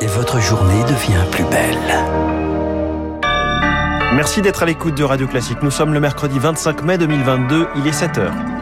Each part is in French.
et votre journée devient plus belle. Merci d'être à l'écoute de Radio Classique. Nous sommes le mercredi 25 mai 2022, il est 7h.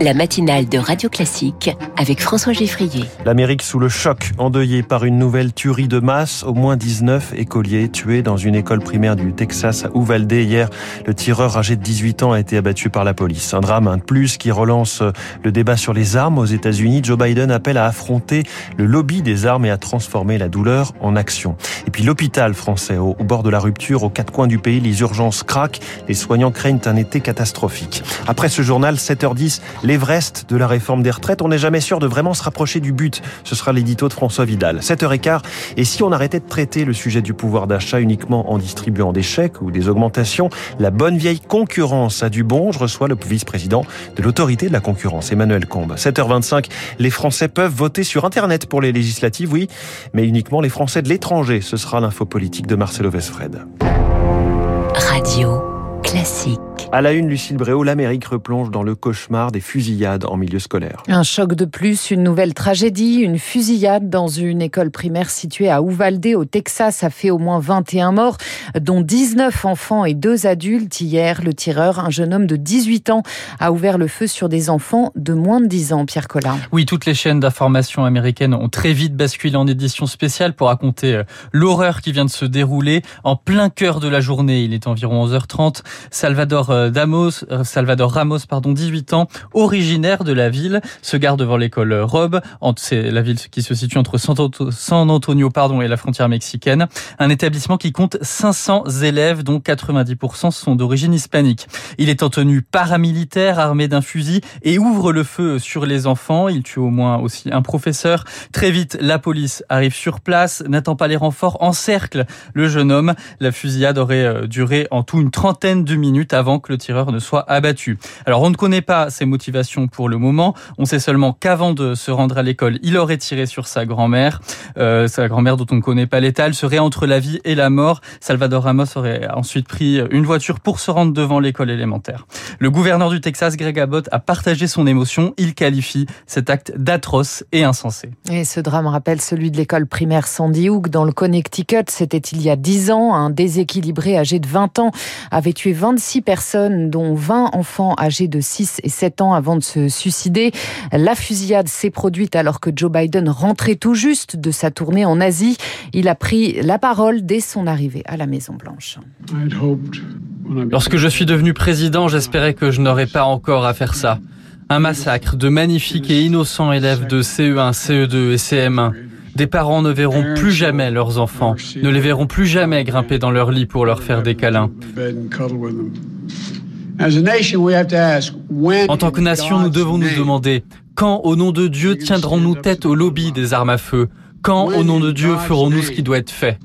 La matinale de Radio Classique avec François Geffrier. L'Amérique sous le choc, endeuillée par une nouvelle tuerie de masse. Au moins 19 écoliers tués dans une école primaire du Texas à Uvalde. Hier, le tireur âgé de 18 ans a été abattu par la police. Un drame, un de plus, qui relance le débat sur les armes aux États-Unis. Joe Biden appelle à affronter le lobby des armes et à transformer la douleur en action. Et puis l'hôpital français, au, bord de la rupture, aux quatre coins du pays, les urgences craquent. Les soignants craignent un été catastrophique. Après ce journal, 7h10, l'Everest de la réforme des retraites. On n'est jamais sûr de vraiment se rapprocher du but. Ce sera l'édito de François Vidal. 7h15. Et si on arrêtait de traiter le sujet du pouvoir d'achat uniquement en distribuant des chèques ou des augmentations, la bonne vieille concurrence a du bon. Je reçois le vice-président de l'autorité de la concurrence, Emmanuel Combe. 7h25. Les Français peuvent voter sur Internet pour les législatives, oui, mais uniquement les Français de l'étranger. Ce sera l'info politique de Marcelo Vesfred. Radio classique. À la une, Lucille Bréau, l'Amérique replonge dans le cauchemar des fusillades en milieu scolaire. Un choc de plus, une nouvelle tragédie, une fusillade dans une école primaire située à Uvalde au Texas a fait au moins 21 morts, dont 19 enfants et deux adultes. Hier, le tireur, un jeune homme de 18 ans, a ouvert le feu sur des enfants de moins de 10 ans, Pierre Collin. Oui, toutes les chaînes d'information américaines ont très vite basculé en édition spéciale pour raconter euh, l'horreur qui vient de se dérouler en plein cœur de la journée. Il est environ 11h30. Salvador euh, Damos, euh, Salvador Ramos, pardon, 18 ans, originaire de la ville, se garde devant l'école Rob, c'est la ville qui se situe entre San Antonio pardon, et la frontière mexicaine. Un établissement qui compte 500 élèves, dont 90% sont d'origine hispanique. Il est en tenue paramilitaire, armé d'un fusil, et ouvre le feu sur les enfants. Il tue au moins aussi un professeur. Très vite, la police arrive sur place, n'attend pas les renforts, encercle le jeune homme. La fusillade aurait euh, duré en tout une trentaine de minutes avant que le tireur ne soit abattu. Alors on ne connaît pas ses motivations pour le moment. On sait seulement qu'avant de se rendre à l'école, il aurait tiré sur sa grand-mère. Euh, sa grand-mère dont on ne connaît pas l'état. Serait entre la vie et la mort. Salvador Ramos aurait ensuite pris une voiture pour se rendre devant l'école élémentaire. Le gouverneur du Texas, Greg Abbott, a partagé son émotion. Il qualifie cet acte d'atroce et insensé. Et ce drame rappelle celui de l'école primaire Sandy Hook dans le Connecticut. C'était il y a 10 ans. Un déséquilibré âgé de 20 ans avait tué 26 personnes, dont 20 enfants âgés de 6 et 7 ans avant de se suicider. La fusillade s'est produite alors que Joe Biden rentrait tout juste de sa tournée en Asie. Il a pris la parole dès son arrivée à la Maison-Blanche. Lorsque je suis devenu président, j'espérais que je n'aurais pas encore à faire ça. Un massacre de magnifiques et innocents élèves de CE1, CE2 et CM1. Des parents ne verront plus jamais leurs enfants, ne les verront plus jamais grimper dans leur lit pour leur faire des câlins. En tant que nation, nous devons nous demander quand, au nom de Dieu, tiendrons-nous tête au lobby des armes à feu? Quand, au nom de Dieu, ferons-nous ce qui doit être fait?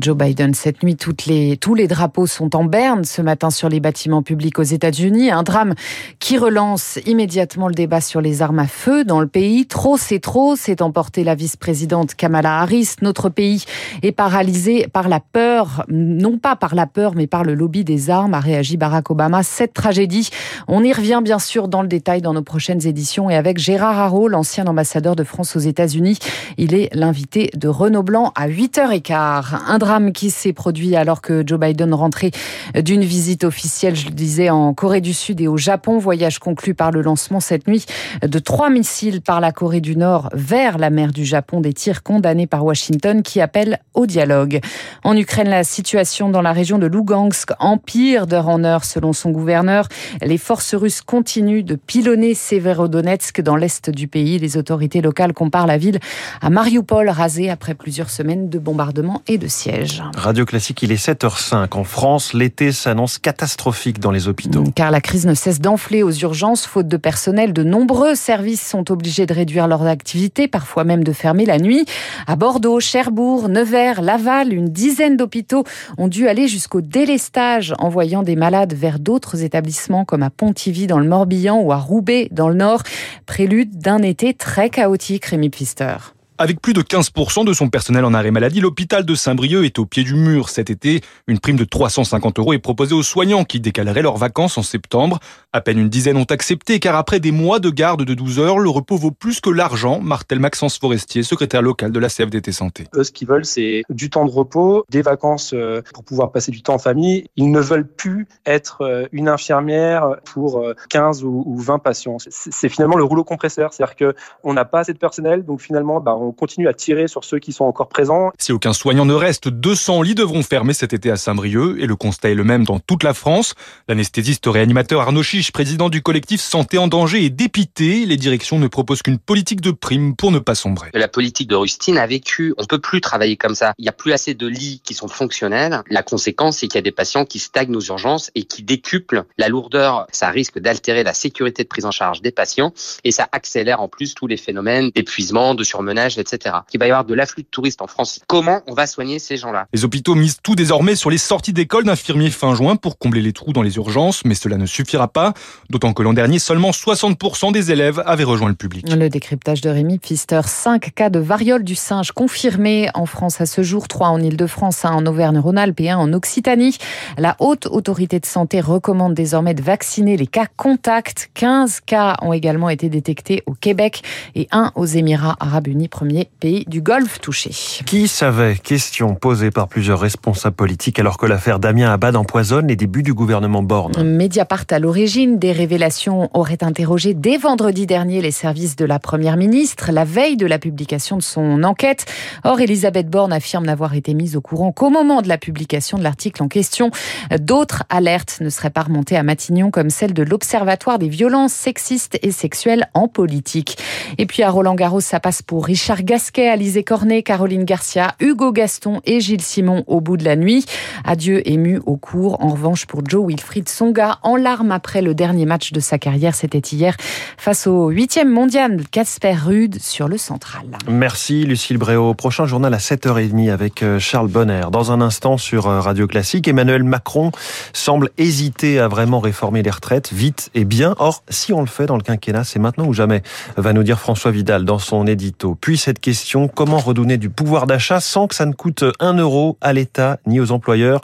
Joe Biden, cette nuit, toutes les, tous les drapeaux sont en berne ce matin sur les bâtiments publics aux États-Unis. Un drame qui relance immédiatement le débat sur les armes à feu dans le pays. Trop, c'est trop, s'est emporté la vice-présidente Kamala Harris. Notre pays est paralysé par la peur, non pas par la peur, mais par le lobby des armes, a réagi Barack Obama. Cette tragédie, on y revient bien sûr dans le détail dans nos prochaines éditions et avec Gérard Haro, l'ancien ambassadeur de France aux États-Unis. Il est l'invité de Renaud Blanc à 8h15. Un drame qui s'est produit alors que Joe Biden rentrait d'une visite officielle, je le disais, en Corée du Sud et au Japon. Voyage conclu par le lancement cette nuit de trois missiles par la Corée du Nord vers la mer du Japon, des tirs condamnés par Washington qui appellent au dialogue. En Ukraine, la situation dans la région de Lugansk empire d'heure en heure selon son gouverneur. Les forces russes continuent de pilonner Severodonetsk dans l'est du pays. Les autorités locales comparent la ville à Mariupol Paul rasé après plusieurs semaines de bombardements et de sièges. Radio Classique, il est 7h05. En France, l'été s'annonce catastrophique dans les hôpitaux. Car la crise ne cesse d'enfler aux urgences. Faute de personnel, de nombreux services sont obligés de réduire leurs activités, parfois même de fermer la nuit. À Bordeaux, Cherbourg, Nevers, Laval, une dizaine d'hôpitaux ont dû aller jusqu'au délestage, envoyant des malades vers d'autres établissements comme à Pontivy dans le Morbihan ou à Roubaix dans le Nord. Prélude d'un été très chaotique, Rémi Pfister. Avec plus de 15% de son personnel en arrêt maladie, l'hôpital de Saint-Brieuc est au pied du mur cet été. Une prime de 350 euros est proposée aux soignants qui décaleraient leurs vacances en septembre. À peine une dizaine ont accepté car après des mois de garde de 12 heures, le repos vaut plus que l'argent, martèle Maxence Forestier, secrétaire local de la CFDT Santé. Eux, ce qu'ils veulent, c'est du temps de repos, des vacances euh, pour pouvoir passer du temps en famille. Ils ne veulent plus être euh, une infirmière pour 15 euh, ou 20 patients. C'est finalement le rouleau compresseur, c'est-à-dire qu'on n'a pas assez de personnel, donc finalement, bah, on continue à tirer sur ceux qui sont encore présents. Si aucun soignant ne reste, 200 lits devront fermer cet été à Saint-Brieuc et le constat est le même dans toute la France. L'anesthésiste réanimateur Arnaud Chiche, président du collectif Santé en danger, est dépité. Les directions ne proposent qu'une politique de prime pour ne pas sombrer. La politique de Rustine a vécu. On peut plus travailler comme ça. Il n'y a plus assez de lits qui sont fonctionnels. La conséquence, c'est qu'il y a des patients qui stagnent aux urgences et qui décuplent la lourdeur. Ça risque d'altérer la sécurité de prise en charge des patients et ça accélère en plus tous les phénomènes d'épuisement, de surmenage, etc. Il va y avoir de l'afflux de touristes en France. Comment on va soigner ces gens-là? Les hôpitaux misent tout désormais sur les sorties d'école d'infirmiers fin juin pour combler les trous dans les urgences, mais cela ne suffira pas, d'autant que l'an dernier, seulement 60% des élèves avaient rejoint le public. Le décryptage de Rémi Pfister. 5 cas de variole du singe confirmés en France à ce jour, 3 en Ile-de-France, 1 en Auvergne-Rhône-Alpes et 1 en Occitanie. La haute autorité de santé recommande désormais de vacciner les cas contacts. 15 cas ont également été détectés au Québec et 1 aux Émirats arabes unis, premier pays du Golfe touché. Qui savait Question posée par plusieurs responsables politiques alors que l'affaire Damien Abad empoisonne les débuts du gouvernement Borne. Mediapart à l'origine des révélations aurait interrogé dès vendredi dernier les services de la première ministre, la veille de la publication de son enquête. Or, Elisabeth Borne affirme n'avoir été mise au courant qu'au moment de la publication de l'article en question. D'autres alertes ne seraient pas remontées à Matignon, comme celle de l'Observatoire des violences sexistes et sexuelles en politique. Et puis à Roland Garros, ça passe pour Richard Gasquet, Alizé Cornet, Caroline Garcia, Hugo Gaston et Gilles Simon au bout de la nuit. Adieu ému au cours. En revanche, pour Joe Wilfried Songa, en larmes après le dernier match de sa carrière, c'était hier face au huitième mondial Casper Rude sur le central. Merci Lucille Bréau. Prochain journal à 7h30 avec euh, Charles Bonner. Dans un instant sur euh, Radio Classique, Emmanuel Macron semble hésiter à vraiment réformer les retraites vite et bien. Or, si on le fait dans le quinquennat, c'est maintenant ou jamais, va nous dire François Vidal dans son édito. Puis cette question, comment redonner du pouvoir d'achat sans que ça ne coûte un euro à l'État ni aux employeurs?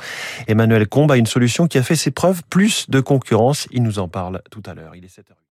Emmanuel Combe a une solution qui a fait ses preuves, plus de concurrence. Il nous en parle tout à l'heure. Il est 7h.